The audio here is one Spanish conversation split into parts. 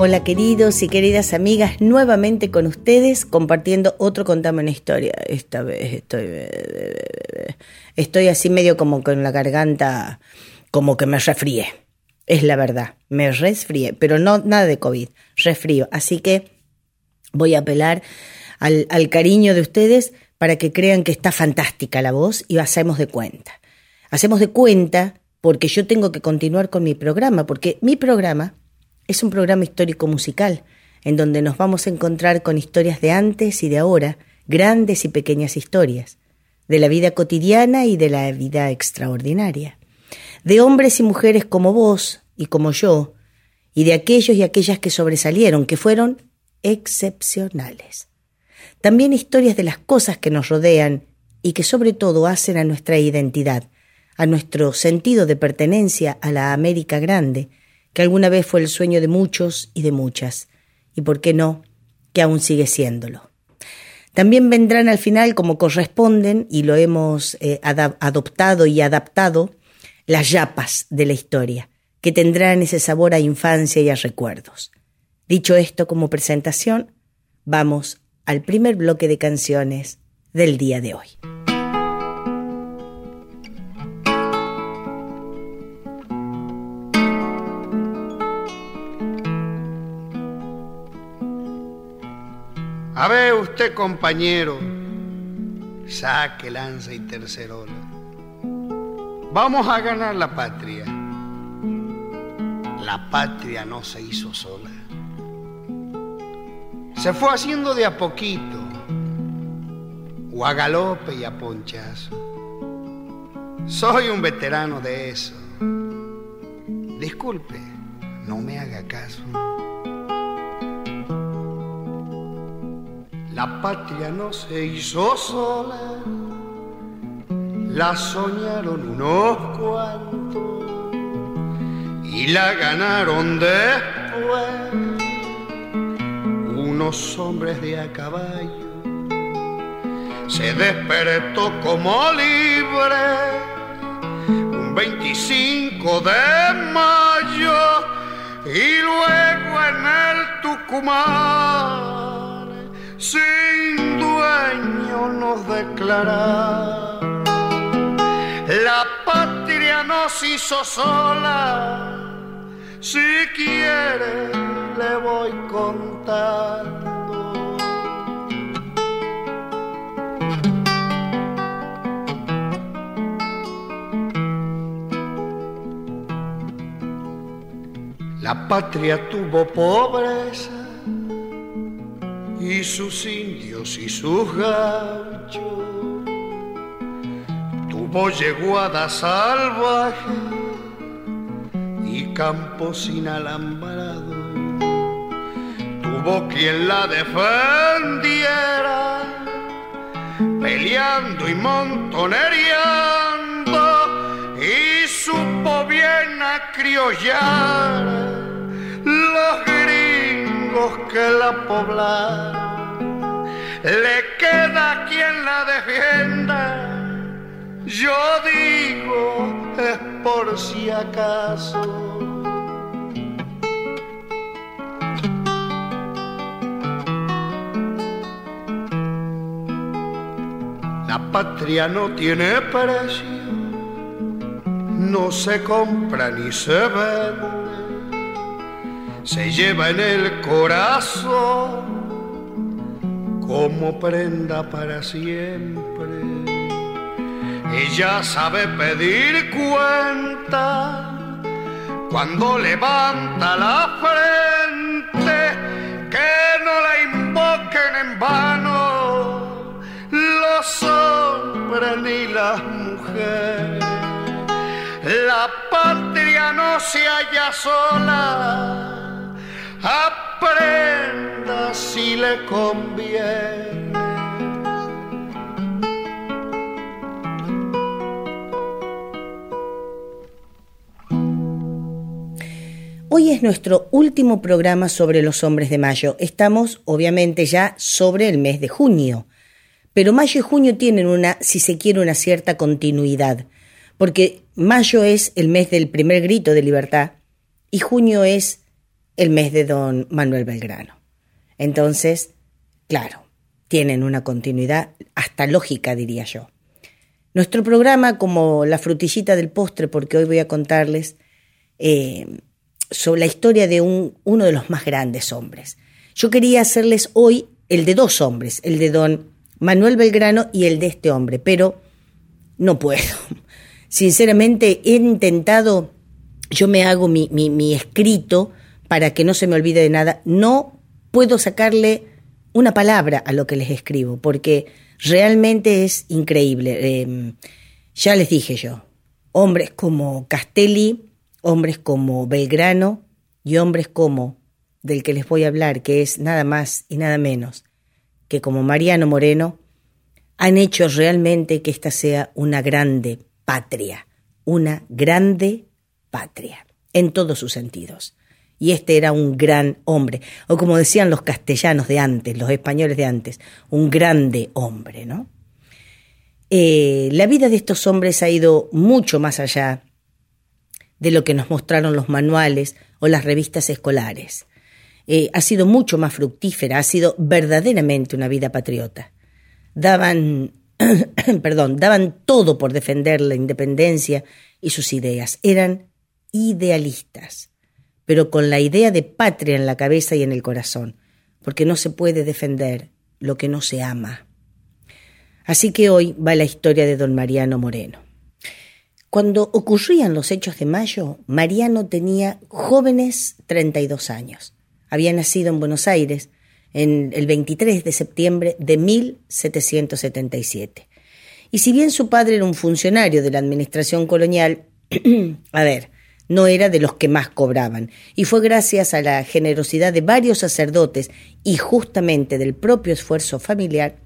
Hola queridos y queridas amigas, nuevamente con ustedes compartiendo otro Contame una historia. Esta vez estoy, estoy así medio como con la garganta, como que me resfríe. Es la verdad, me resfríe, pero no nada de COVID, resfrío. Así que voy a apelar al cariño de ustedes para que crean que está fantástica la voz y hacemos de cuenta. Hacemos de cuenta porque yo tengo que continuar con mi programa, porque mi programa es un programa histórico musical en donde nos vamos a encontrar con historias de antes y de ahora, grandes y pequeñas historias, de la vida cotidiana y de la vida extraordinaria, de hombres y mujeres como vos y como yo, y de aquellos y aquellas que sobresalieron, que fueron excepcionales. También historias de las cosas que nos rodean y que sobre todo hacen a nuestra identidad, a nuestro sentido de pertenencia a la América Grande, que alguna vez fue el sueño de muchos y de muchas, y por qué no, que aún sigue siéndolo. También vendrán al final, como corresponden, y lo hemos eh, adoptado y adaptado, las yapas de la historia, que tendrán ese sabor a infancia y a recuerdos. Dicho esto como presentación, vamos al primer bloque de canciones del día de hoy. A ver usted, compañero, saque, lanza y tercerola. Vamos a ganar la patria. La patria no se hizo sola. Se fue haciendo de a poquito, o a galope y a ponchazo. Soy un veterano de eso. Disculpe, no me haga caso. La patria no se hizo sola, la soñaron unos cuantos y la ganaron después. Unos hombres de a caballo. Se despertó como libre. Un 25 de mayo y luego en el Tucumán sin dueño nos declara. La patria nos hizo sola, si quiere le voy contando. La patria tuvo pobreza y sus indios y sus gauchos. Tuvo yeguada salvaje y campos sin alambrado. Tuvo quien la defendiera, peleando y montonereando, y supo bien acriollar los que la poblaron, le queda quien la defienda. Yo digo es por si acaso. La patria no tiene precio, no se compra ni se vende se lleva en el corazón como prenda para siempre. Ella sabe pedir cuenta cuando levanta la frente, que no la invoquen en vano los hombres ni las mujeres. La patria no se halla sola aprenda si le conviene. Hoy es nuestro último programa sobre los hombres de mayo. Estamos, obviamente, ya sobre el mes de junio. Pero mayo y junio tienen una, si se quiere, una cierta continuidad. Porque mayo es el mes del primer grito de libertad y junio es el mes de don Manuel Belgrano. Entonces, claro, tienen una continuidad hasta lógica, diría yo. Nuestro programa, como la frutillita del postre, porque hoy voy a contarles eh, sobre la historia de un, uno de los más grandes hombres. Yo quería hacerles hoy el de dos hombres, el de don Manuel Belgrano y el de este hombre, pero no puedo. Sinceramente, he intentado, yo me hago mi, mi, mi escrito para que no se me olvide de nada, no puedo sacarle una palabra a lo que les escribo, porque realmente es increíble. Em, ya les dije yo, hombres como Castelli, hombres como Belgrano y hombres como del que les voy a hablar, que es nada más y nada menos que como Mariano Moreno, han hecho realmente que esta sea una grande patria, una grande patria, en todos sus sentidos y este era un gran hombre, o como decían los castellanos de antes, los españoles de antes, un grande hombre, ¿no? Eh, la vida de estos hombres ha ido mucho más allá de lo que nos mostraron los manuales o las revistas escolares. Eh, ha sido mucho más fructífera, ha sido verdaderamente una vida patriota. Daban, perdón, daban todo por defender la independencia y sus ideas. Eran idealistas pero con la idea de patria en la cabeza y en el corazón, porque no se puede defender lo que no se ama. Así que hoy va la historia de don Mariano Moreno. Cuando ocurrían los hechos de mayo, Mariano tenía jóvenes 32 años. Había nacido en Buenos Aires en el 23 de septiembre de 1777. Y si bien su padre era un funcionario de la administración colonial, a ver, no era de los que más cobraban, y fue gracias a la generosidad de varios sacerdotes y justamente del propio esfuerzo familiar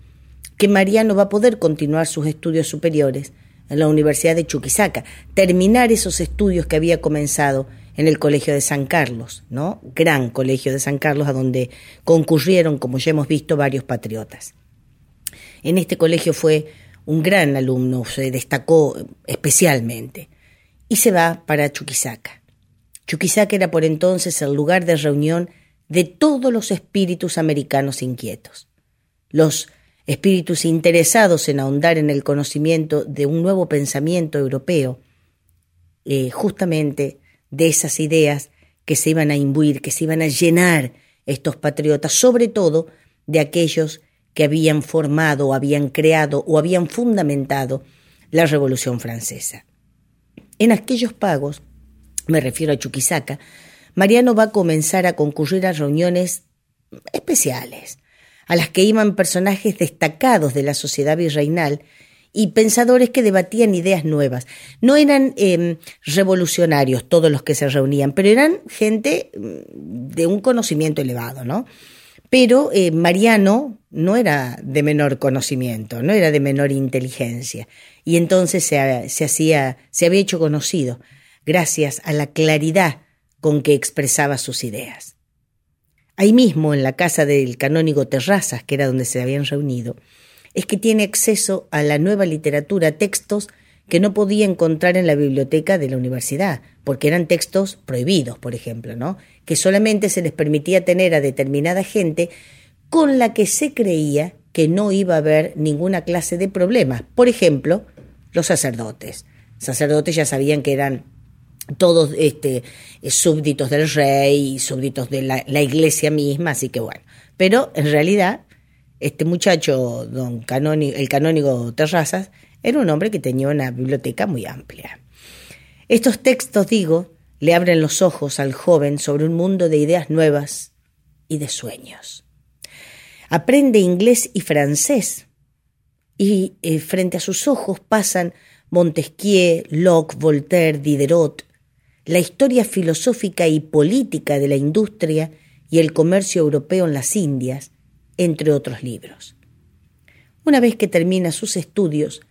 que Mariano va a poder continuar sus estudios superiores en la Universidad de Chuquisaca, terminar esos estudios que había comenzado en el Colegio de San Carlos, ¿no? Gran Colegio de San Carlos, a donde concurrieron, como ya hemos visto, varios patriotas. En este colegio fue un gran alumno, se destacó especialmente y se va para Chuquisaca. Chuquisaca era por entonces el lugar de reunión de todos los espíritus americanos inquietos. Los espíritus interesados en ahondar en el conocimiento de un nuevo pensamiento europeo, eh, justamente de esas ideas que se iban a imbuir, que se iban a llenar estos patriotas, sobre todo de aquellos que habían formado habían creado o habían fundamentado la Revolución Francesa. En aquellos pagos, me refiero a Chuquisaca, Mariano va a comenzar a concurrir a reuniones especiales, a las que iban personajes destacados de la sociedad virreinal y pensadores que debatían ideas nuevas. No eran em, revolucionarios todos los que se reunían, pero eran gente mm, de un conocimiento elevado, ¿no? Pero eh, Mariano no era de menor conocimiento, no era de menor inteligencia y entonces se, se, hacía, se había hecho conocido gracias a la claridad con que expresaba sus ideas. Ahí mismo, en la casa del canónigo Terrazas, que era donde se habían reunido, es que tiene acceso a la nueva literatura, textos que no podía encontrar en la biblioteca de la universidad, porque eran textos prohibidos, por ejemplo, ¿no? Que solamente se les permitía tener a determinada gente con la que se creía que no iba a haber ninguna clase de problemas. Por ejemplo, los sacerdotes. Sacerdotes ya sabían que eran todos este, súbditos del rey, súbditos de la, iglesia misma, así que bueno. Pero en realidad, este muchacho, don canónigo, el canónigo Terrazas, era un hombre que tenía una biblioteca muy amplia. Estos textos, digo, le abren los ojos al joven sobre un mundo de ideas nuevas y de sueños. Aprende inglés y francés y eh, frente a sus ojos pasan Montesquieu, Locke, Voltaire, Diderot, la historia filosófica y política de la industria y el comercio europeo en las Indias, entre otros libros. Una vez que termina sus estudios,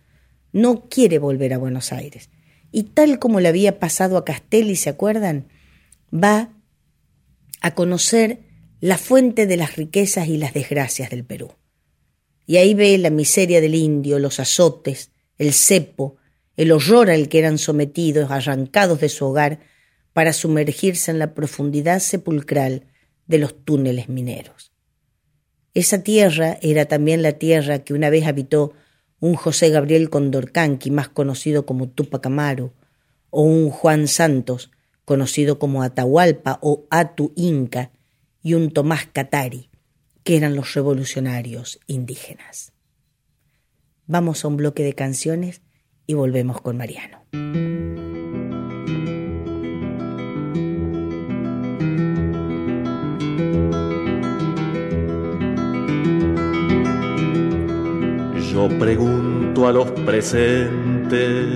no quiere volver a Buenos Aires, y tal como le había pasado a Castelli, ¿se acuerdan? Va a conocer la fuente de las riquezas y las desgracias del Perú. Y ahí ve la miseria del indio, los azotes, el cepo, el horror al que eran sometidos, arrancados de su hogar, para sumergirse en la profundidad sepulcral de los túneles mineros. Esa tierra era también la tierra que una vez habitó un José Gabriel Condorcanqui, más conocido como Tupac Amaru, o un Juan Santos, conocido como Atahualpa o Atu Inca, y un Tomás Catari, que eran los revolucionarios indígenas. Vamos a un bloque de canciones y volvemos con Mariano. Yo pregunto a los presentes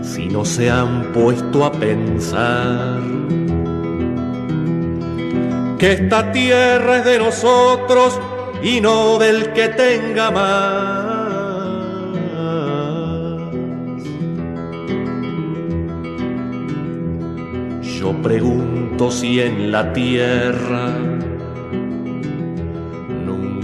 si no se han puesto a pensar que esta tierra es de nosotros y no del que tenga más. Yo pregunto si en la tierra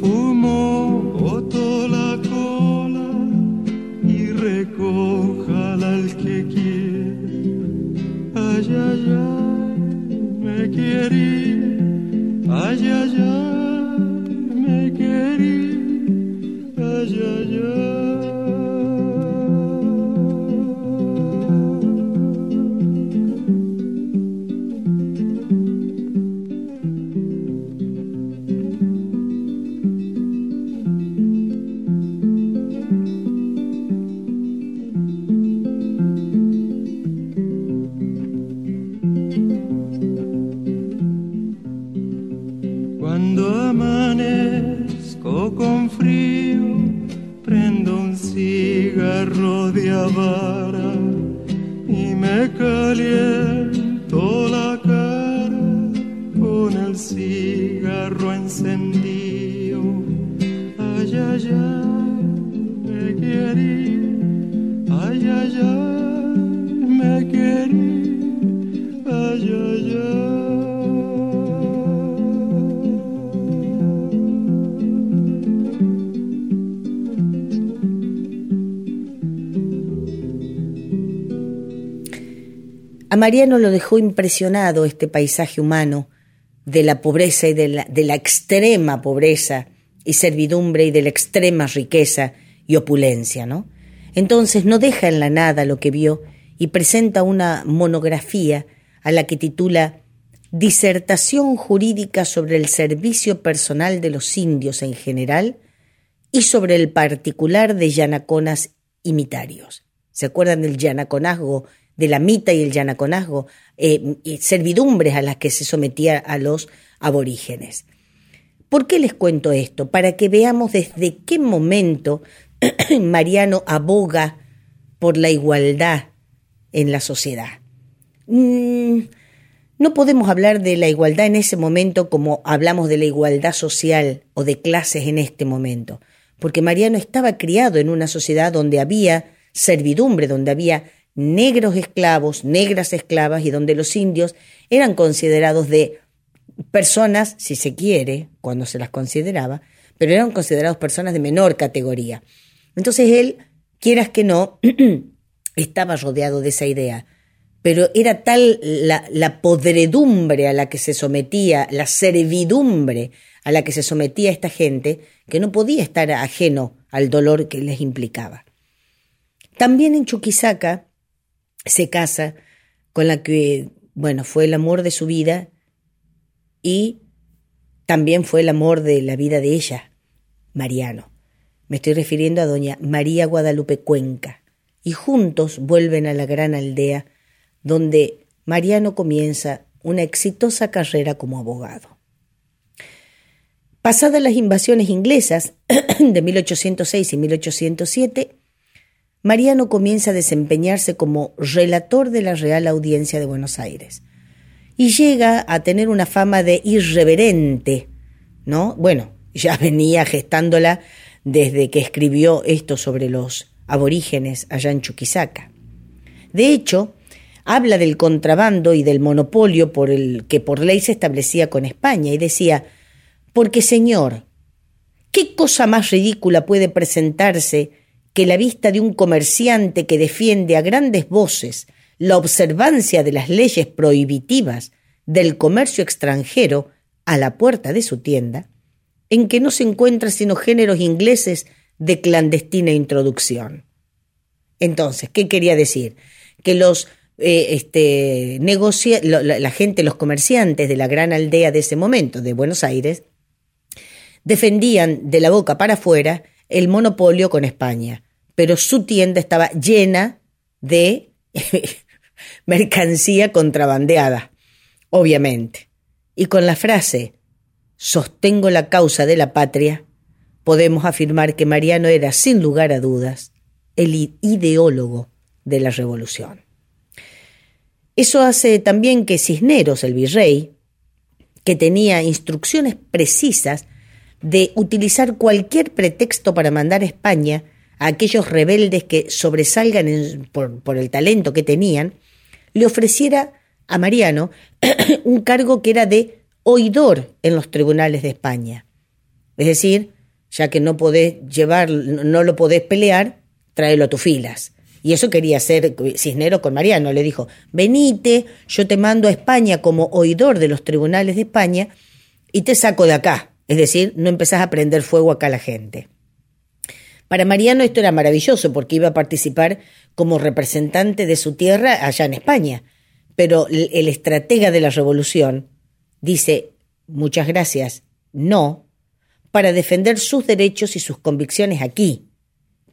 for. Mariano lo dejó impresionado este paisaje humano de la pobreza y de la, de la extrema pobreza y servidumbre y de la extrema riqueza y opulencia, ¿no? Entonces no deja en la nada lo que vio y presenta una monografía a la que titula Disertación jurídica sobre el servicio personal de los indios en general y sobre el particular de yanaconas imitarios. ¿Se acuerdan del yanaconazgo de la mita y el yanaconazgo, eh, servidumbres a las que se sometía a los aborígenes. ¿Por qué les cuento esto? Para que veamos desde qué momento Mariano aboga por la igualdad en la sociedad. Mm, no podemos hablar de la igualdad en ese momento como hablamos de la igualdad social o de clases en este momento, porque Mariano estaba criado en una sociedad donde había servidumbre, donde había negros esclavos, negras esclavas, y donde los indios eran considerados de personas, si se quiere, cuando se las consideraba, pero eran considerados personas de menor categoría. Entonces él, quieras que no, estaba rodeado de esa idea, pero era tal la, la podredumbre a la que se sometía, la servidumbre a la que se sometía esta gente, que no podía estar ajeno al dolor que les implicaba. También en Chuquisaca se casa con la que, bueno, fue el amor de su vida y también fue el amor de la vida de ella, Mariano. Me estoy refiriendo a doña María Guadalupe Cuenca. Y juntos vuelven a la gran aldea donde Mariano comienza una exitosa carrera como abogado. Pasadas las invasiones inglesas de 1806 y 1807, Mariano comienza a desempeñarse como relator de la Real Audiencia de Buenos Aires y llega a tener una fama de irreverente, ¿no? Bueno, ya venía gestándola desde que escribió esto sobre los aborígenes allá en Chuquisaca. De hecho, habla del contrabando y del monopolio por el que por ley se establecía con España y decía, porque señor, ¿qué cosa más ridícula puede presentarse que la vista de un comerciante que defiende a grandes voces la observancia de las leyes prohibitivas del comercio extranjero a la puerta de su tienda, en que no se encuentra sino géneros ingleses de clandestina introducción. Entonces, ¿qué quería decir? Que los eh, este, la gente, los comerciantes de la gran aldea de ese momento, de Buenos Aires, defendían de la boca para afuera el monopolio con España, pero su tienda estaba llena de mercancía contrabandeada, obviamente. Y con la frase sostengo la causa de la patria, podemos afirmar que Mariano era, sin lugar a dudas, el ideólogo de la revolución. Eso hace también que Cisneros, el virrey, que tenía instrucciones precisas de utilizar cualquier pretexto para mandar a España a aquellos rebeldes que sobresalgan por, el talento que tenían, le ofreciera a Mariano un cargo que era de oidor en los tribunales de España. Es decir, ya que no podés llevar, no lo podés pelear, tráelo a tus filas. Y eso quería hacer Cisneros con Mariano. Le dijo, venite, yo te mando a España como oidor de los tribunales de España y te saco de acá. Es decir, no empezás a prender fuego acá a la gente. Para Mariano esto era maravilloso porque iba a participar como representante de su tierra allá en España. Pero el estratega de la revolución dice, muchas gracias, no, para defender sus derechos y sus convicciones aquí,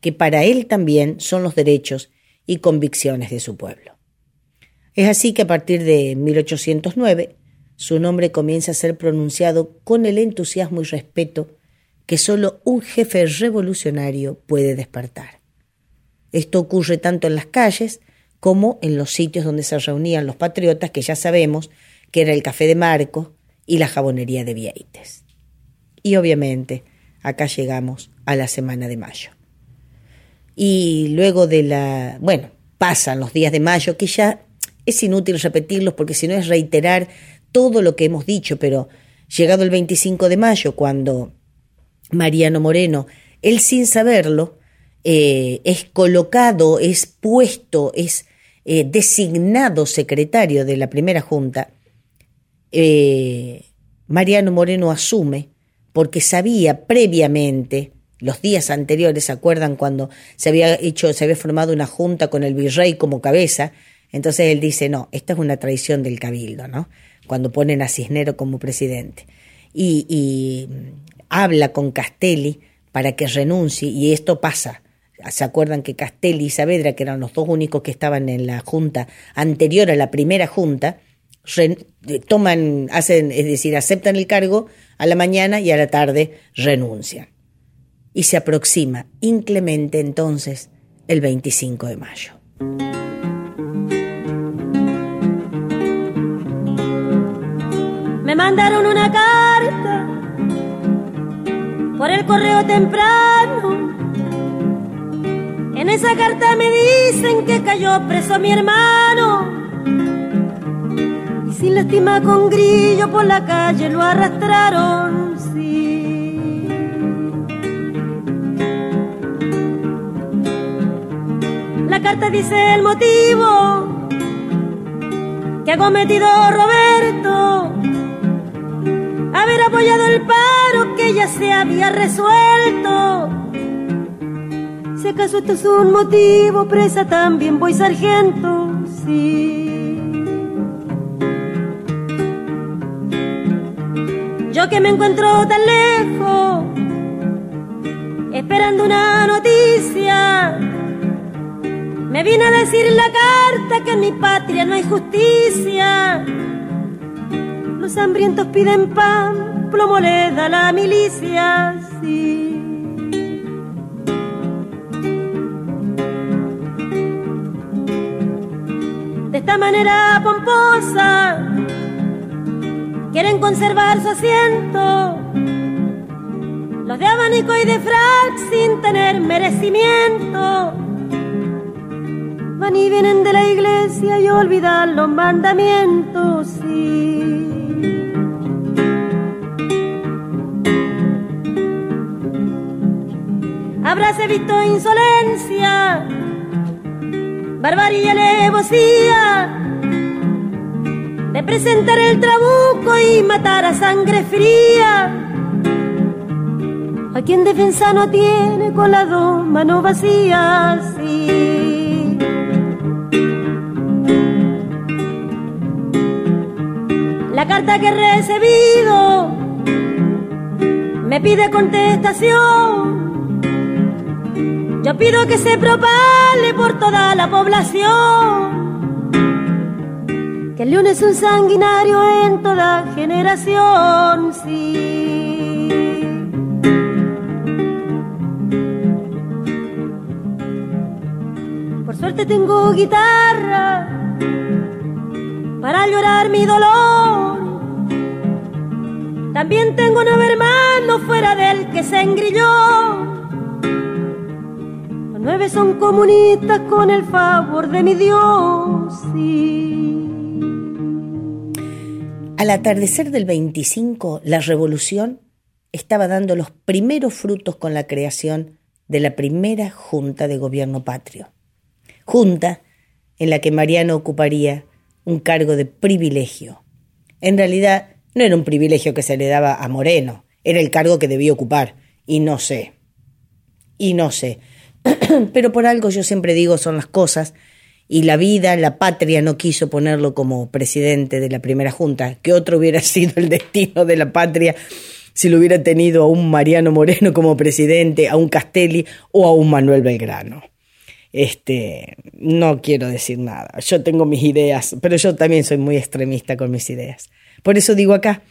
que para él también son los derechos y convicciones de su pueblo. Es así que a partir de 1809 su nombre comienza a ser pronunciado con el entusiasmo y respeto que solo un jefe revolucionario puede despertar. Esto ocurre tanto en las calles como en los sitios donde se reunían los patriotas, que ya sabemos que era el Café de Marco y la Jabonería de Vieites. Y obviamente, acá llegamos a la semana de mayo. Y luego de la, bueno, pasan los días de mayo, que ya es inútil repetirlos porque si no es reiterar todo lo que hemos dicho, pero llegado el 25 de mayo, cuando Mariano Moreno, él sin saberlo, eh, es colocado, es puesto, es eh, designado secretario de la primera junta, eh, Mariano Moreno asume porque sabía previamente, los días anteriores, ¿se acuerdan cuando se había hecho, se había formado una junta con el virrey como cabeza? Entonces él dice, no, esta es una traición del cabildo, ¿no? Cuando ponen a Cisnero como presidente. Y, y habla con Castelli para que renuncie, y esto pasa ¿Se acuerdan que Castelli y Saavedra, que eran los dos únicos que estaban en la junta anterior a la primera junta, toman, hacen, es decir, aceptan el cargo a la mañana y a la tarde renuncian. Y se aproxima inclemente entonces el 25 de mayo. Me mandaron una carta por el correo temprano en esa carta me dicen que cayó preso mi hermano. Y sin lástima con grillo por la calle lo arrastraron, sí. La carta dice el motivo que ha cometido Roberto. Haber apoyado el que ya se había resuelto si acaso esto es un motivo, presa también voy sargento, sí. Yo que me encuentro tan lejos, esperando una noticia, me vine a decir la carta que en mi patria no hay justicia. Los hambrientos piden pan, plomo le da la milicia, sí. esta manera pomposa quieren conservar su asiento. Los de abanico y de frac sin tener merecimiento. Van y vienen de la iglesia y olvidan los mandamientos, sí. Habráse visto insolencia barbarie alevosía de presentar el trabuco y matar a sangre fría. A quien defensa no tiene con las dos manos vacías. La carta que he recibido me pide contestación yo pido que se propale por toda la población. Que el león es un sanguinario en toda generación, sí. Por suerte tengo guitarra para llorar mi dolor. También tengo nueve hermanos fuera del que se engrilló nueve son comunistas con el favor de mi Dios. Al atardecer del 25, la revolución estaba dando los primeros frutos con la creación de la primera Junta de Gobierno Patrio. Junta en la que Mariano ocuparía un cargo de privilegio. En realidad, no era un privilegio que se le daba a Moreno, era el cargo que debía ocupar. Y no sé, y no sé, pero por algo yo siempre digo son las cosas y la vida, la patria no quiso ponerlo como presidente de la primera junta, que otro hubiera sido el destino de la patria si lo hubiera tenido a un Mariano Moreno como presidente, a un Castelli o a un Manuel Belgrano. Este, no quiero decir nada. Yo tengo mis ideas, pero yo también soy muy extremista con mis ideas. Por eso digo acá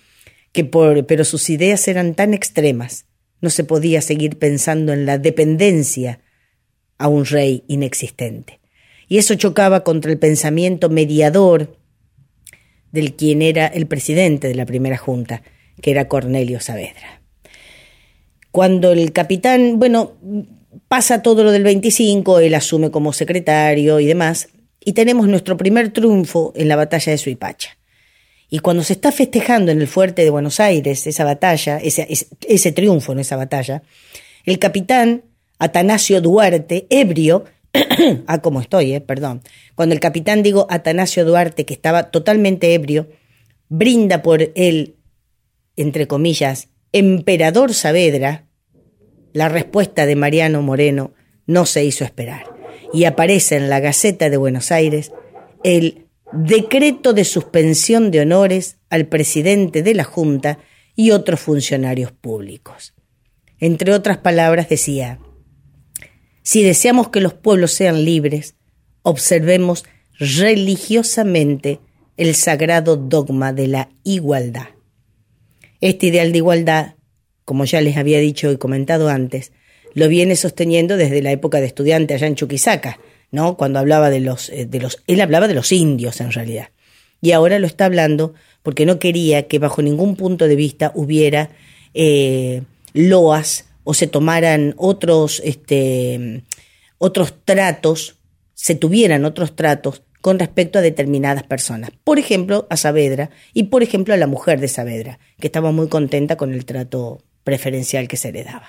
que por, pero sus ideas eran tan extremas, no se podía seguir pensando en la dependencia a un rey inexistente. Y eso chocaba contra el pensamiento mediador del quien era el presidente de la primera junta, que era Cornelio Saavedra. Cuando el capitán, bueno, pasa todo lo del 25, él asume como secretario y demás, y tenemos nuestro primer triunfo en la batalla de Suipacha. Y cuando se está festejando en el fuerte de Buenos Aires esa batalla, ese, ese, triunfo en esa batalla, el capitán Atanasio Duarte, ebrio, ah, como estoy, eh, perdón, cuando el capitán digo Atanasio Duarte, que estaba totalmente ebrio, brinda por el, entre comillas, emperador Saavedra, la respuesta de Mariano Moreno no se hizo esperar y aparece en la Gaceta de Buenos Aires el decreto de suspensión de honores al presidente de la Junta y otros funcionarios públicos. Entre otras palabras decía, si deseamos que los pueblos sean libres, observemos religiosamente el sagrado dogma de la igualdad. Este ideal de igualdad, como ya les había dicho y comentado antes, lo viene sosteniendo desde la época de estudiante allá en Chuquisaca, ¿no? Cuando hablaba de los, eh, de los, él hablaba de los indios en realidad. Y ahora lo está hablando porque no quería que bajo ningún punto de vista hubiera eh, loas o se tomaran otros, este, otros tratos, se tuvieran otros tratos con respecto a determinadas personas. Por ejemplo, a Saavedra y por ejemplo a la mujer de Saavedra, que estaba muy contenta con el trato preferencial que se le daba.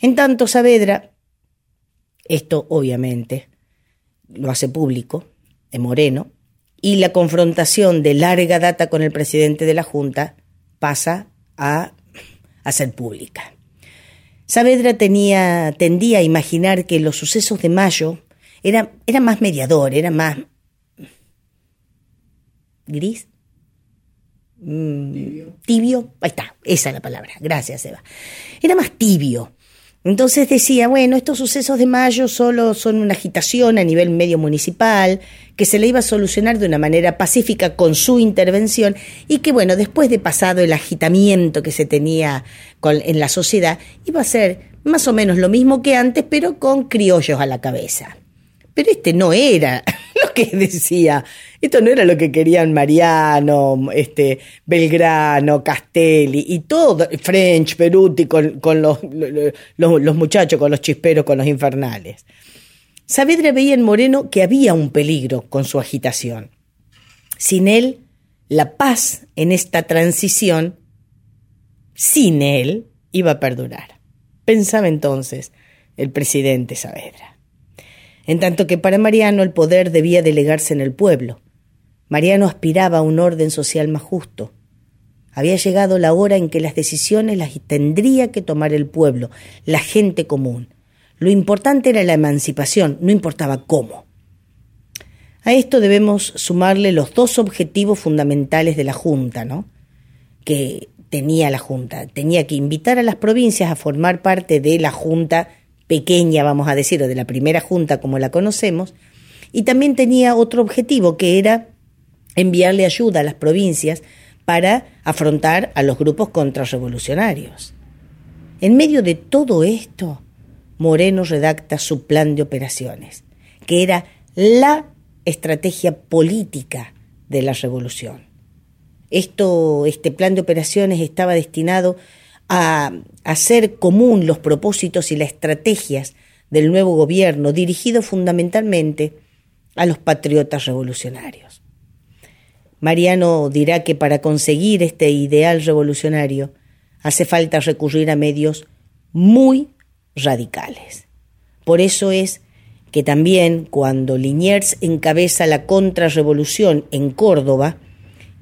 En tanto, Saavedra, esto obviamente lo hace público, de Moreno, y la confrontación de larga data con el presidente de la Junta pasa a, a ser pública. Saavedra tenía, tendía a imaginar que los sucesos de mayo era, era más mediador, era más gris. Mm, tibio. tibio. Ahí está, esa es la palabra. Gracias, Eva. Era más tibio. Entonces decía, bueno, estos sucesos de mayo solo son una agitación a nivel medio municipal, que se le iba a solucionar de una manera pacífica con su intervención y que, bueno, después de pasado el agitamiento que se tenía en la sociedad, iba a ser más o menos lo mismo que antes, pero con criollos a la cabeza. Pero este no era lo que decía, esto no era lo que querían Mariano, este, Belgrano, Castelli y todo, French, Peruti con, los, los, muchachos, con los chisperos, con los infernales. Saavedra veía en Moreno que había un peligro con su agitación. Sin él, la paz en esta transición, sin él, iba a perdurar. Pensaba entonces el presidente Saavedra en tanto que para Mariano el poder debía delegarse en el pueblo. Mariano aspiraba a un orden social más justo. Había llegado la hora en que las decisiones las tendría que tomar el pueblo, la gente común. Lo importante era la emancipación, no importaba cómo. A esto debemos sumarle los dos objetivos fundamentales de la Junta, ¿no? Que tenía la Junta. Tenía que invitar a las provincias a formar parte de la Junta pequeña, vamos a decir, o de la primera junta como la conocemos, y también tenía otro objetivo que era enviarle ayuda a las provincias para afrontar a los grupos contrarrevolucionarios. En medio de todo esto, Moreno redacta su plan de operaciones, que era la estrategia política de la revolución. Esto, este plan de operaciones estaba destinado a hacer común los propósitos y las estrategias del nuevo gobierno dirigido fundamentalmente a los patriotas revolucionarios. Mariano dirá que para conseguir este ideal revolucionario hace falta recurrir a medios muy radicales. Por eso es que también cuando Liniers encabeza la contrarrevolución en Córdoba,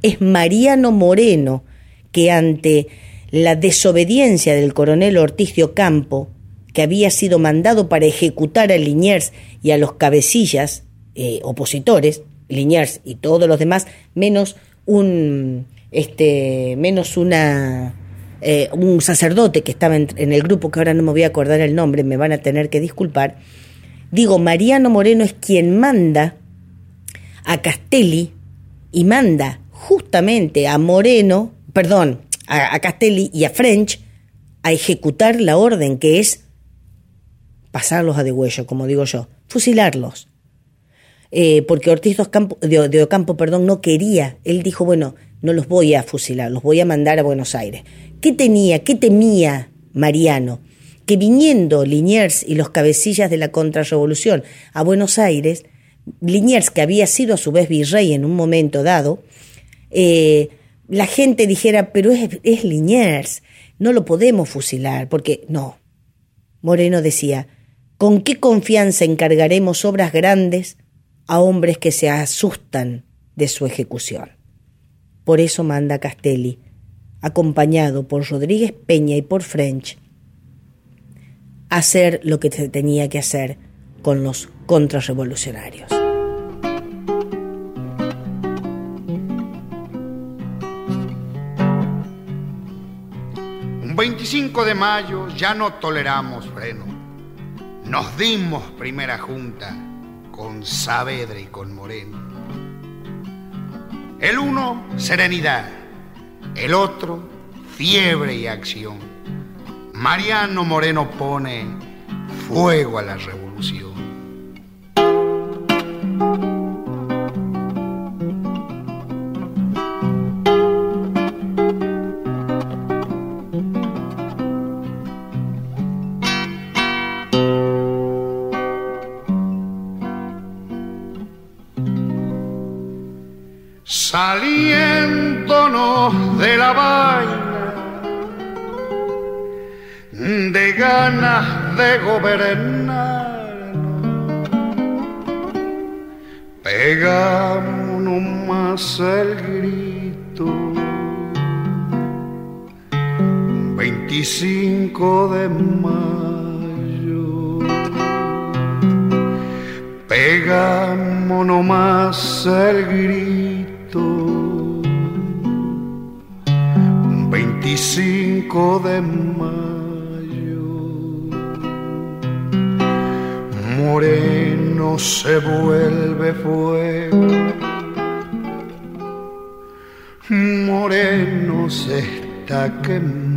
es Mariano Moreno que ante la desobediencia del coronel Ortiz de Ocampo, que había sido mandado para ejecutar a Liniers y a los cabecillas eh, opositores, Liniers y todos los demás, menos un este menos una eh, un sacerdote que estaba en, el grupo que ahora no me voy a acordar el nombre, me van a tener que disculpar. Digo, Mariano Moreno es quien manda a Castelli y manda justamente a Moreno, perdón, a, Castelli y a French a ejecutar la orden que es pasarlos a degüello, como digo yo, fusilarlos. Eh, porque Ortiz de Ocampo, perdón, no quería. Él dijo, bueno, no los voy a fusilar, los voy a mandar a Buenos Aires. ¿Qué tenía, qué temía Mariano? Que viniendo Liniers y los cabecillas de la contrarrevolución a Buenos Aires, Liniers, que había sido a su vez virrey en un momento dado, eh, la gente dijera, pero es, es Liniers, no lo podemos fusilar, porque no. Moreno decía, ¿con qué confianza encargaremos obras grandes a hombres que se asustan de su ejecución? Por eso manda Castelli, acompañado por Rodríguez Peña y por French, hacer lo que tenía que hacer con los contrarrevolucionarios. 25 de mayo ya no toleramos freno. Nos dimos primera junta con Saavedra y con Moreno. El uno, serenidad. El otro, fiebre y acción. Mariano Moreno pone fuego a la revolución. De la vaina de ganas de gobernar. Pegámonos más el grito. 25 de mayo. Pegámonos más el grito. 25 de mayo. Moreno se vuelve fuego. Moreno se está quemando.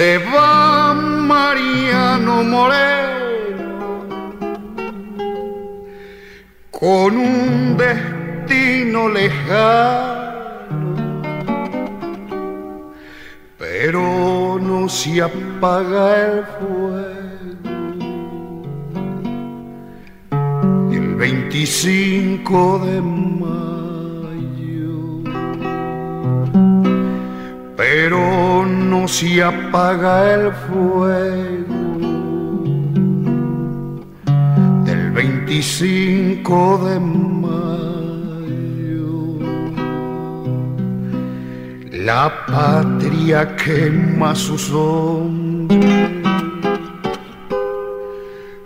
Se va Mariano Moreno con un destino lejano, pero no se apaga el fuego. El 25 de pero no se apaga el fuego del 25 de mayo. La patria quema sus hombres,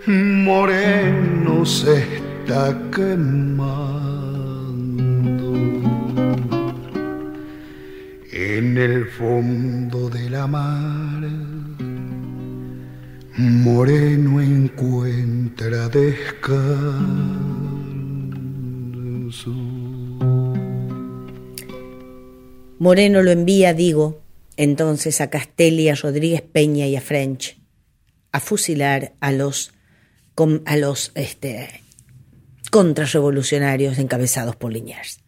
moreno se está quemando. En el fondo de la mar. Moreno encuentra descanso. Moreno lo envía, digo, entonces a Castelli, a Rodríguez Peña y a French a fusilar a los, a los este, contrarrevolucionarios encabezados por Liniers.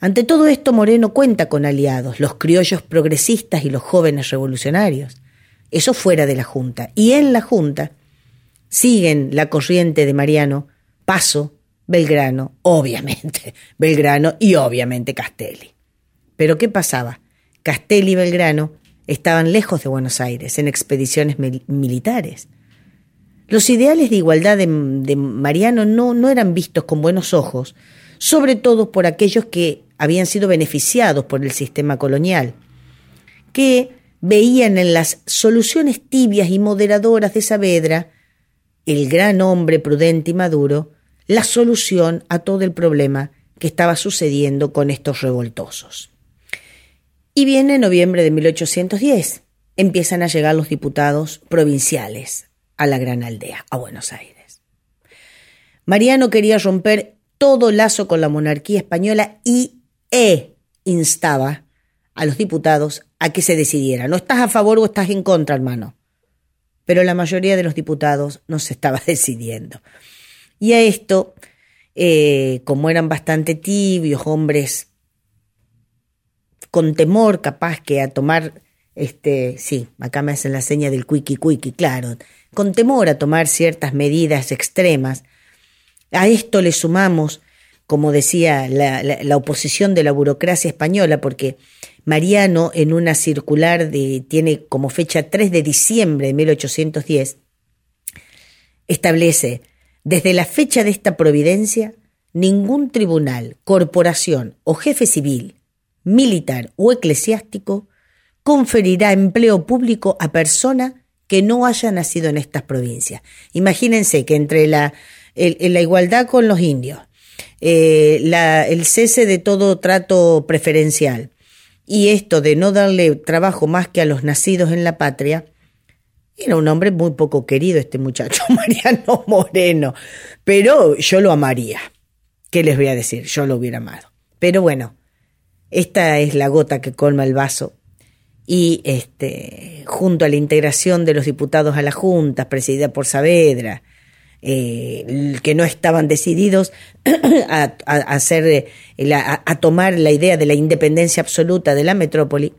Ante todo esto, Moreno cuenta con aliados, los criollos progresistas y los jóvenes revolucionarios. Eso fuera de la Junta. Y en la Junta siguen la corriente de Mariano, Paso, Belgrano, obviamente, Belgrano y obviamente Castelli. Pero ¿qué pasaba? Castelli y Belgrano estaban lejos de Buenos Aires, en expediciones militares. Los ideales de igualdad de, Mariano no, no eran vistos con buenos ojos, sobre todo por aquellos que habían sido beneficiados por el sistema colonial, que veían en las soluciones tibias y moderadoras de Saavedra, el gran hombre prudente y maduro, la solución a todo el problema que estaba sucediendo con estos revoltosos. Y viene noviembre de 1810. Empiezan a llegar los diputados provinciales a la gran aldea, a Buenos Aires. Mariano quería romper todo lazo con la monarquía española y e instaba a los diputados a que se decidieran. No estás a favor o estás en contra, hermano. Pero la mayoría de los diputados no se estaba decidiendo. Y a esto, eh, como eran bastante tibios, hombres con temor capaz que a tomar, este, sí, acá me hacen la seña del cuiqui cuiqui, claro, con temor a tomar ciertas medidas extremas. A esto le sumamos, como decía, la, oposición de la burocracia española, porque Mariano en una circular de, tiene como fecha 3 de diciembre de 1810, establece, desde la fecha de esta providencia, ningún tribunal, corporación o jefe civil militar o eclesiástico conferirá empleo público a persona que no haya nacido en estas provincias. Imagínense que entre la, la igualdad con los indios, eh, el cese de todo trato preferencial y esto de no darle trabajo más que a los nacidos en la patria, era un hombre muy poco querido este muchacho, Mariano Moreno, pero yo lo amaría. ¿Qué les voy a decir? Yo lo hubiera amado. Pero bueno, esta es la gota que colma el vaso y este, junto a la integración de los diputados a la Junta, presidida por Saavedra, eh, que no estaban decididos a, hacer, eh, a, tomar la idea de la independencia absoluta de la metrópoli,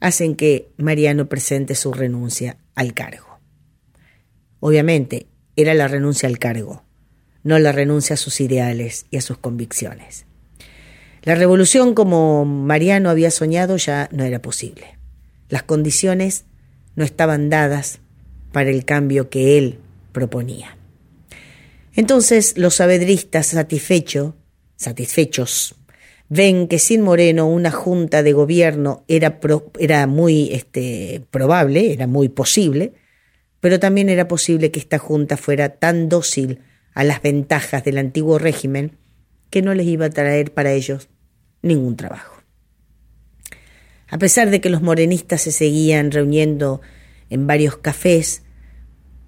hacen que Mariano presente su renuncia al cargo. Obviamente, era la renuncia al cargo, no la renuncia a sus ideales y a sus convicciones. La revolución como Mariano había soñado ya no era posible. Las condiciones no estaban dadas para el cambio que él proponía. Entonces los sabedristas satisfechos, satisfechos ven que sin Moreno una junta de gobierno era, era muy este, probable, era muy posible, pero también era posible que esta junta fuera tan dócil a las ventajas del antiguo régimen que no les iba a traer para ellos ningún trabajo. A pesar de que los morenistas se seguían reuniendo en varios cafés,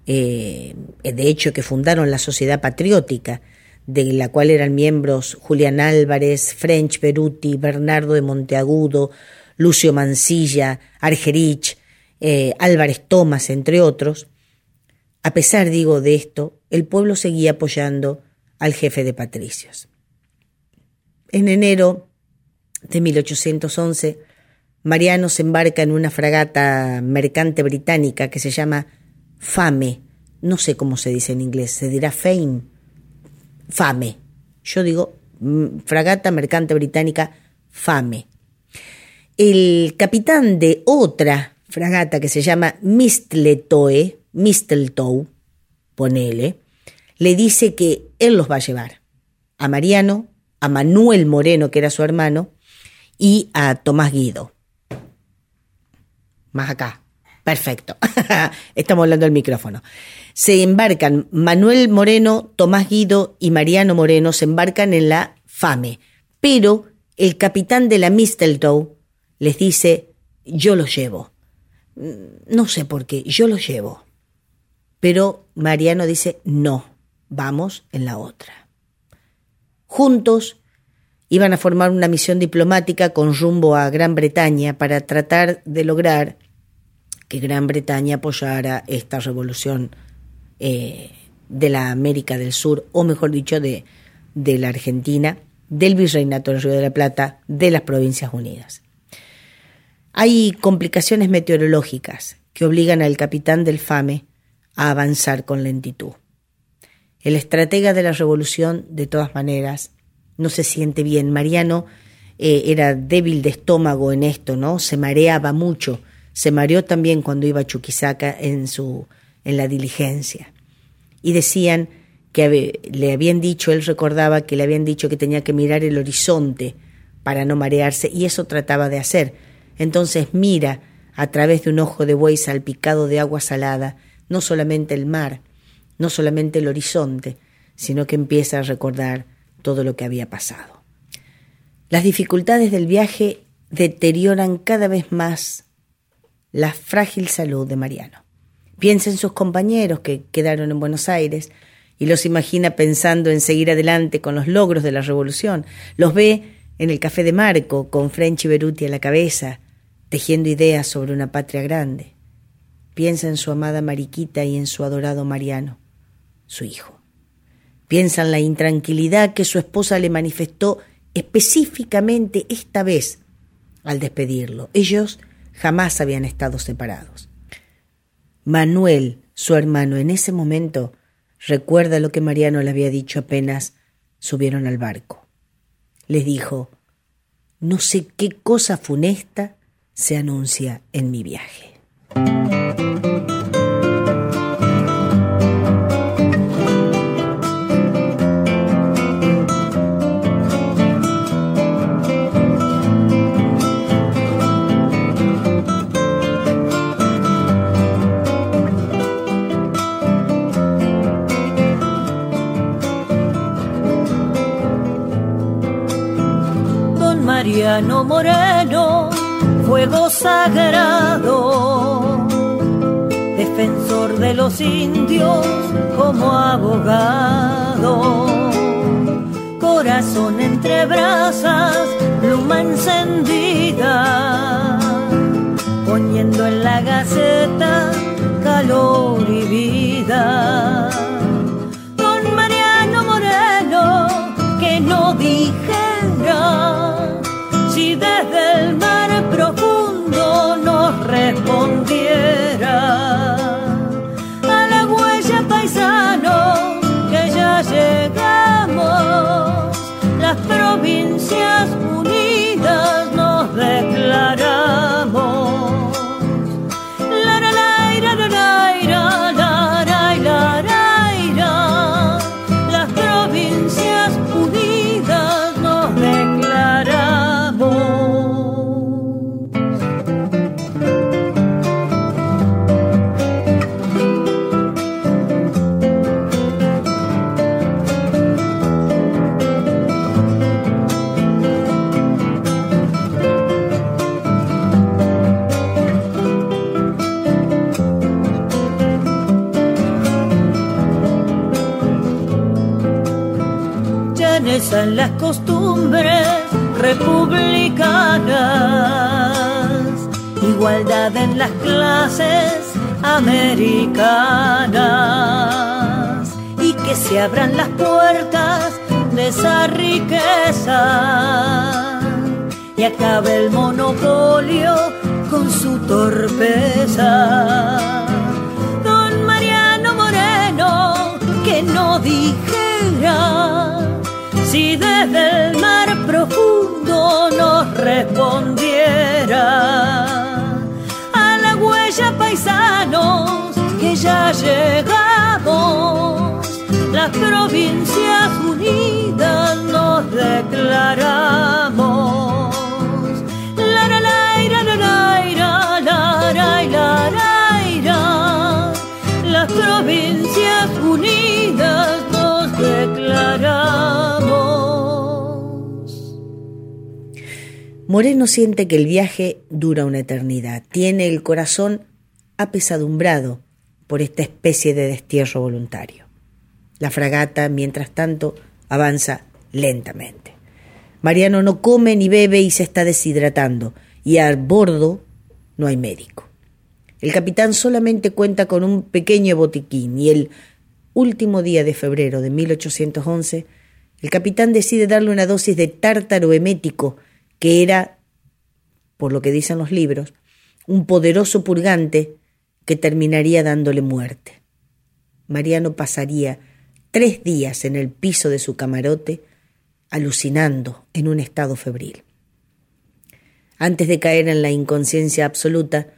eh, de hecho que fundaron la Sociedad Patriótica, de la cual eran miembros Julián Álvarez, French Beruti, Bernardo de Monteagudo, Lucio Mancilla, Argerich, eh, Álvarez Tomás, entre otros, a pesar, digo, de esto, el pueblo seguía apoyando al jefe de patricios. En enero de 1811, Mariano se embarca en una fragata mercante británica que se llama Fame. No sé cómo se dice en inglés, se dirá Fame. Fame. Yo digo mm, fragata mercante británica Fame. El capitán de otra fragata que se llama Mistletoe, Mistletoe, ponele, le dice que él los va a llevar a Mariano, a Manuel Moreno, que era su hermano, y a Tomás Guido. Más acá. Perfecto. Estamos hablando del micrófono. Se embarcan Manuel Moreno, Tomás Guido y Mariano Moreno, se embarcan en la FAME, pero el capitán de la Mistletoe les dice, yo los llevo. No sé por qué, yo los llevo. Pero Mariano dice, no, vamos en la otra. Juntos iban a formar una misión diplomática con rumbo a Gran Bretaña para tratar de lograr que Gran Bretaña apoyara esta revolución eh, de la América del Sur, o mejor dicho, de, de la Argentina, del Virreinato del Río de la Plata, de las Provincias Unidas. Hay complicaciones meteorológicas que obligan al capitán del FAME a avanzar con lentitud. El estratega de la revolución, de todas maneras, no se siente bien. Mariano eh, era débil de estómago en esto, ¿no? Se mareaba mucho. Se mareó también cuando iba a Chuquisaca en, su, en la diligencia. Y decían que le habían dicho, él recordaba que le habían dicho que tenía que mirar el horizonte para no marearse, y eso trataba de hacer. Entonces mira a través de un ojo de buey salpicado de agua salada, no solamente el mar, no solamente el horizonte, sino que empieza a recordar todo lo que había pasado. Las dificultades del viaje deterioran cada vez más la frágil salud de Mariano. Piensa en sus compañeros que quedaron en Buenos Aires y los imagina pensando en seguir adelante con los logros de la revolución. Los ve en el café de Marco con Frenchy Beruti a la cabeza, tejiendo ideas sobre una patria grande. Piensa en su amada Mariquita y en su adorado Mariano, su hijo. Piensa en la intranquilidad que su esposa le manifestó específicamente esta vez al despedirlo. Ellos jamás habían estado separados. Manuel, su hermano, en ese momento recuerda lo que Mariano le había dicho apenas subieron al barco. Les dijo, no sé qué cosa funesta se anuncia en mi viaje. Moreno, fuego sagrado, defensor de los indios como abogado, corazón entre brasas, pluma encendida, poniendo en la gaceta igualdad en las clases americanas y que se abran las puertas de esa riqueza y acabe el monopolio con su torpeza. Don Mariano Moreno, que no dijera si desde el mar profundo nos respondiera ya llegamos, las provincias unidas nos declaramos. La la la la la la la la la las provincias unidas nos declaramos. Moreno siente que el viaje dura una eternidad. Tiene el corazón apesadumbrado por esta especie de destierro voluntario. La fragata, mientras tanto, avanza lentamente. Mariano no come ni bebe y se está deshidratando, y a bordo no hay médico. El capitán solamente cuenta con un pequeño botiquín y el último día de febrero de 1811, el capitán decide darle una dosis de tártaro emético que era, por lo que dicen los libros, un poderoso purgante que terminaría dándole muerte. Mariano pasaría tres días en el piso de su camarote, alucinando en un estado febril. Antes de caer en la inconsciencia absoluta,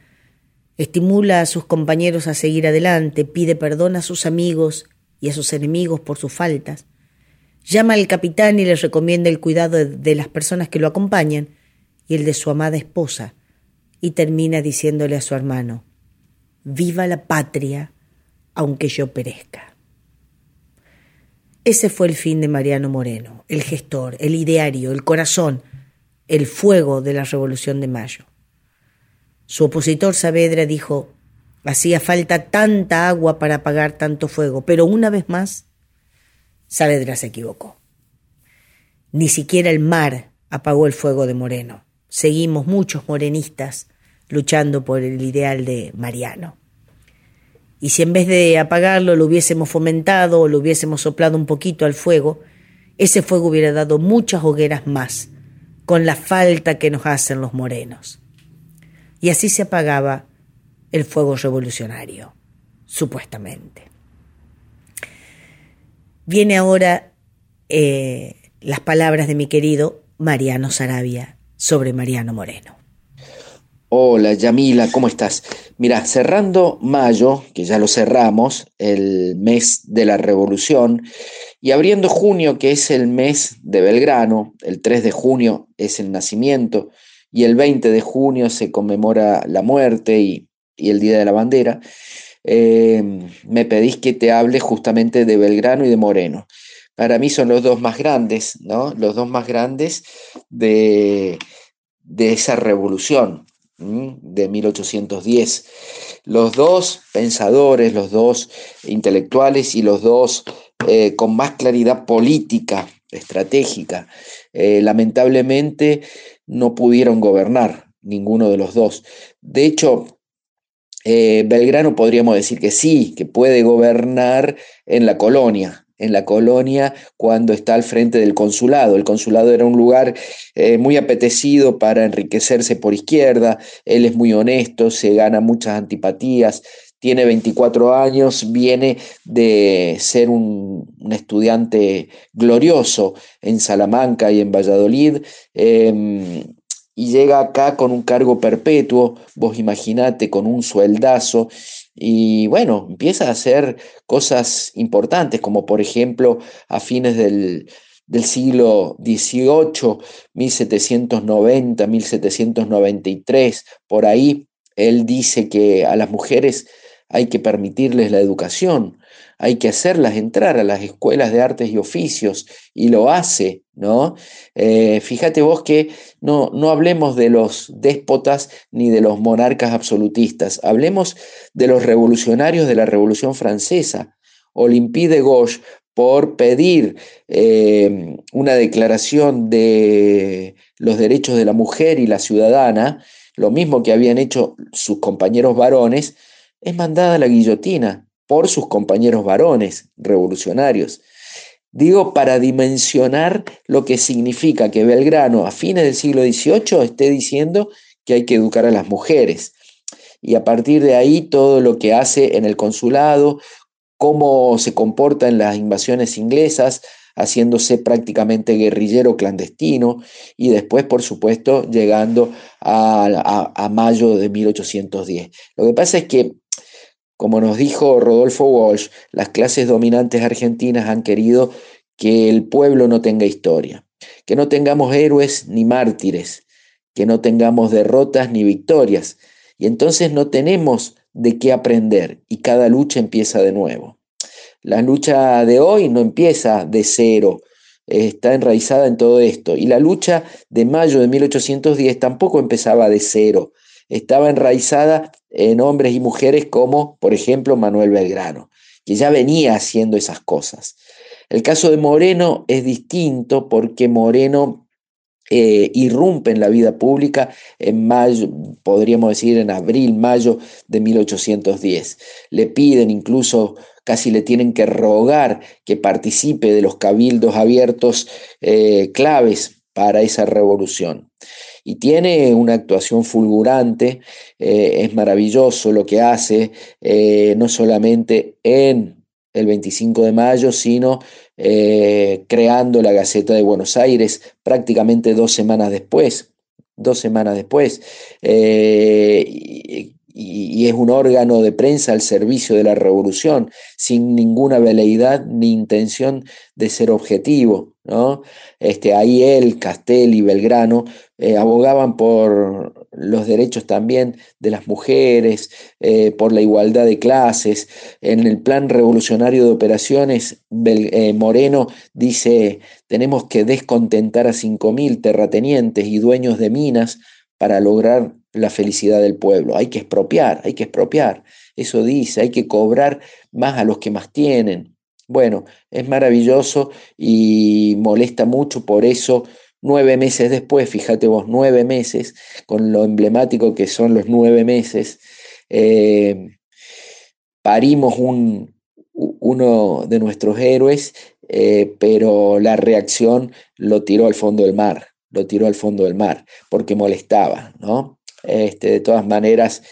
estimula a sus compañeros a seguir adelante, pide perdón a sus amigos y a sus enemigos por sus faltas, llama al capitán y les recomienda el cuidado de las personas que lo acompañan y el de su amada esposa, y termina diciéndole a su hermano, Viva la patria, aunque yo perezca. Ese fue el fin de Mariano Moreno, el gestor, el ideario, el corazón, el fuego de la Revolución de Mayo. Su opositor Saavedra dijo, hacía falta tanta agua para apagar tanto fuego, pero una vez más, Saavedra se equivocó. Ni siquiera el mar apagó el fuego de Moreno. Seguimos muchos morenistas luchando por el ideal de Mariano. Y si en vez de apagarlo lo hubiésemos fomentado o lo hubiésemos soplado un poquito al fuego, ese fuego hubiera dado muchas hogueras más, con la falta que nos hacen los morenos. Y así se apagaba el fuego revolucionario, supuestamente. Viene ahora eh, las palabras de mi querido Mariano Sarabia sobre Mariano Moreno. Hola Yamila, ¿cómo estás? Mira, cerrando mayo, que ya lo cerramos, el mes de la revolución, y abriendo junio, que es el mes de Belgrano, el 3 de junio es el nacimiento, y el 20 de junio se conmemora la muerte y, el Día de la Bandera, eh, me pedís que te hable justamente de Belgrano y de Moreno. Para mí son los dos más grandes, ¿no? Los dos más grandes de, de esa revolución de 1810. Los dos pensadores, los dos intelectuales y los dos eh, con más claridad política, estratégica, eh, lamentablemente no pudieron gobernar ninguno de los dos. De hecho, eh, Belgrano podríamos decir que sí, que puede gobernar en la colonia, en la colonia cuando está al frente del consulado. El consulado era un lugar eh, muy apetecido para enriquecerse por izquierda, él es muy honesto, se gana muchas antipatías, tiene 24 años, viene de ser un, estudiante glorioso en Salamanca y en Valladolid. Em, y llega acá con un cargo perpetuo, vos imaginate, con un sueldazo, y bueno, empieza a hacer cosas importantes, como por ejemplo a fines del, siglo XVIII, 1790, 1793, por ahí, él dice que a las mujeres hay que permitirles la educación, hay que hacerlas entrar a las escuelas de artes y oficios, y lo hace, ¿no? Eh, fíjate vos que no, no hablemos de los déspotas ni de los monarcas absolutistas, hablemos de los revolucionarios de la Revolución Francesa. Olympe de Gauche, por pedir eh, una declaración de los derechos de la mujer y la ciudadana, lo mismo que habían hecho sus compañeros varones, es mandada a la guillotina por sus compañeros varones revolucionarios. Digo, para dimensionar lo que significa que Belgrano a fines del siglo XVIII esté diciendo que hay que educar a las mujeres. Y a partir de ahí todo lo que hace en el consulado, cómo se comporta en las invasiones inglesas, haciéndose prácticamente guerrillero clandestino y después, por supuesto, llegando a, a mayo de 1810. Lo que pasa es que como nos dijo Rodolfo Walsh, las clases dominantes argentinas han querido que el pueblo no tenga historia, que no tengamos héroes ni mártires, que no tengamos derrotas ni victorias, y entonces no tenemos de qué aprender y cada lucha empieza de nuevo. La lucha de hoy no empieza de cero, está enraizada en todo esto. Y la lucha de mayo de 1810 tampoco empezaba de cero, estaba enraizada en hombres y mujeres como, por ejemplo, Manuel Belgrano, que ya venía haciendo esas cosas. El caso de Moreno es distinto porque Moreno eh, irrumpe en la vida pública en mayo, podríamos decir en abril, mayo de 1810. Le piden incluso, casi le tienen que rogar que participe de los cabildos abiertos eh, claves para esa revolución. Y tiene una actuación fulgurante, eh, es maravilloso lo que hace, no solamente en el 25 de mayo, sino eh, creando la Gaceta de Buenos Aires prácticamente dos semanas después, dos semanas después, eh, y, es un órgano de prensa al servicio de la revolución, sin ninguna veleidad ni intención de ser objetivo. ¿no? Este, ahí él, Castelli y Belgrano eh, abogaban por los derechos también de las mujeres, eh, por la igualdad de clases. En el plan revolucionario de operaciones, eh, Moreno dice, tenemos que descontentar a 5.000 terratenientes y dueños de minas para lograr la felicidad del pueblo. Hay que expropiar, hay que expropiar. Eso dice, hay que cobrar más a los que más tienen. Bueno, es maravilloso y molesta mucho, por eso nueve meses después, fíjate vos, nueve meses, con lo emblemático que son los nueve meses, eh, parimos un, uno de nuestros héroes, eh, pero la reacción lo tiró al fondo del mar, lo tiró al fondo del mar, porque molestaba, ¿no? Este, de todas maneras,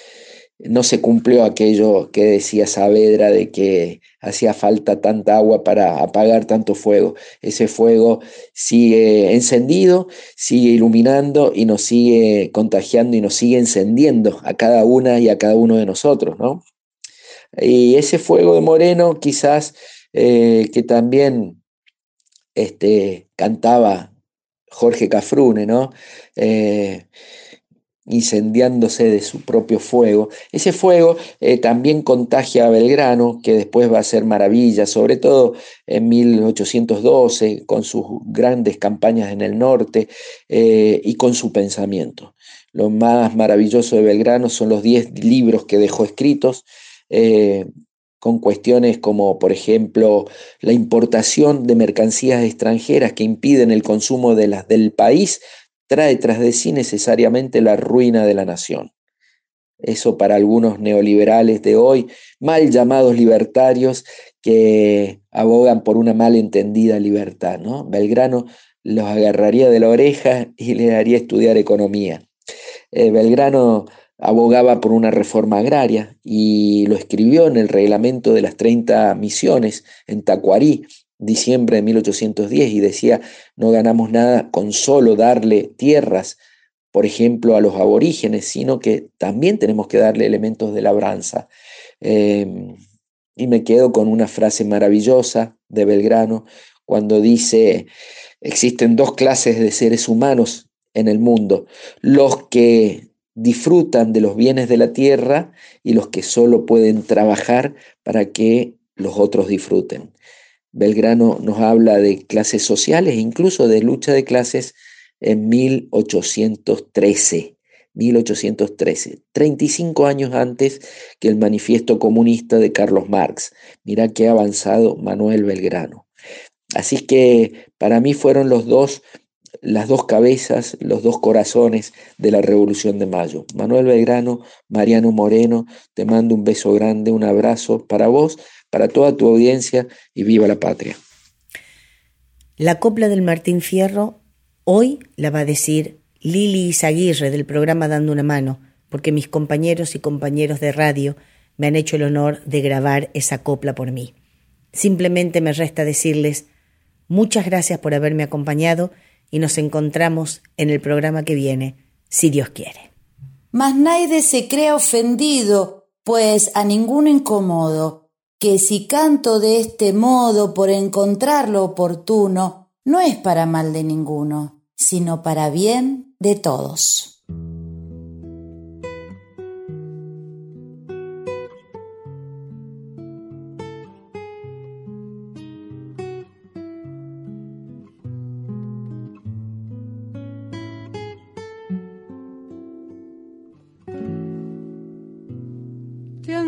no se cumplió aquello que decía Saavedra de que hacía falta tanta agua para apagar tanto fuego. Ese fuego sigue encendido, sigue iluminando y nos sigue contagiando y nos sigue encendiendo a cada una y a cada uno de nosotros, ¿no? Y ese fuego de Moreno quizás eh, que también este, cantaba Jorge Cafrune, ¿no? Eh, incendiándose de su propio fuego. Ese fuego eh, también contagia a Belgrano, que después va a ser maravilla, sobre todo en 1812, con sus grandes campañas en el norte eh, y con su pensamiento. Lo más maravilloso de Belgrano son los 10 libros que dejó escritos. Eh, con cuestiones como, por ejemplo, la importación de mercancías extranjeras que impiden el consumo de las del país, trae tras de sí necesariamente la ruina de la nación. Eso para algunos neoliberales de hoy, mal llamados libertarios, que abogan por una mal entendida libertad. ¿no? Belgrano los agarraría de la oreja y le haría estudiar economía. Eh, Belgrano abogaba por una reforma agraria y lo escribió en el reglamento de las 30 misiones en Tacuarí, diciembre de 1810 y decía, no ganamos nada con solo darle tierras, por ejemplo, a los aborígenes, sino que también tenemos que darle elementos de labranza. Em, y me quedo con una frase maravillosa de Belgrano cuando dice, existen dos clases de seres humanos en el mundo, los que disfrutan de los bienes de la tierra y los que solo pueden trabajar para que los otros disfruten. Belgrano nos habla de clases sociales, incluso de lucha de clases en 1813. 1813, 35 años antes que el manifiesto comunista de Carlos Marx. Mira qué avanzado Manuel Belgrano. Así que para mí fueron los dos, las dos cabezas, los dos corazones de la Revolución de Mayo. Manuel Belgrano, Mariano Moreno, te mando un beso grande, un abrazo para vos para toda tu audiencia y viva la patria. La copla del Martín Fierro hoy la va a decir Lili Izaguirre del programa Dando una mano, porque mis compañeros y compañeros de radio me han hecho el honor de grabar esa copla por mí. Simplemente me resta decirles muchas gracias por haberme acompañado y nos encontramos en el programa que viene, si Dios quiere. Mas nadie se crea ofendido, pues a ninguno incomodo que si canto de este modo por encontrar lo oportuno, no es para mal de ninguno, sino para bien de todos.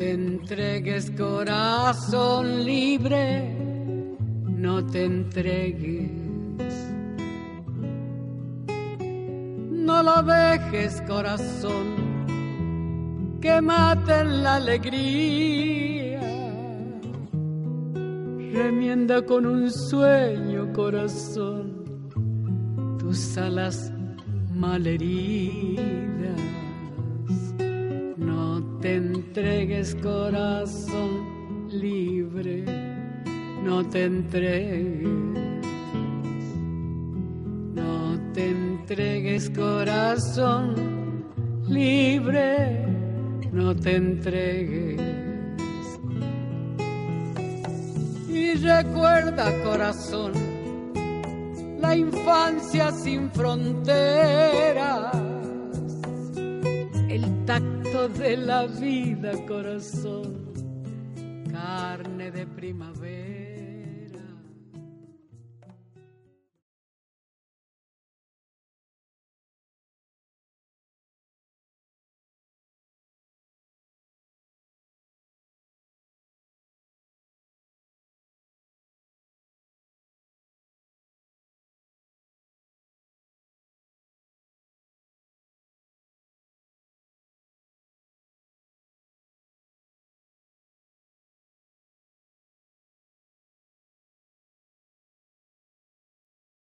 te entregues corazón libre, no te entregues. No lo dejes corazón, que mate la alegría. Remienda con un sueño corazón tus alas malheridas entregues corazón libre, no te entregues, no te entregues corazón libre, no te entregues. Y recuerda corazón, la infancia sin fronteras, el tacto de la vida, corazón, carne de primavera.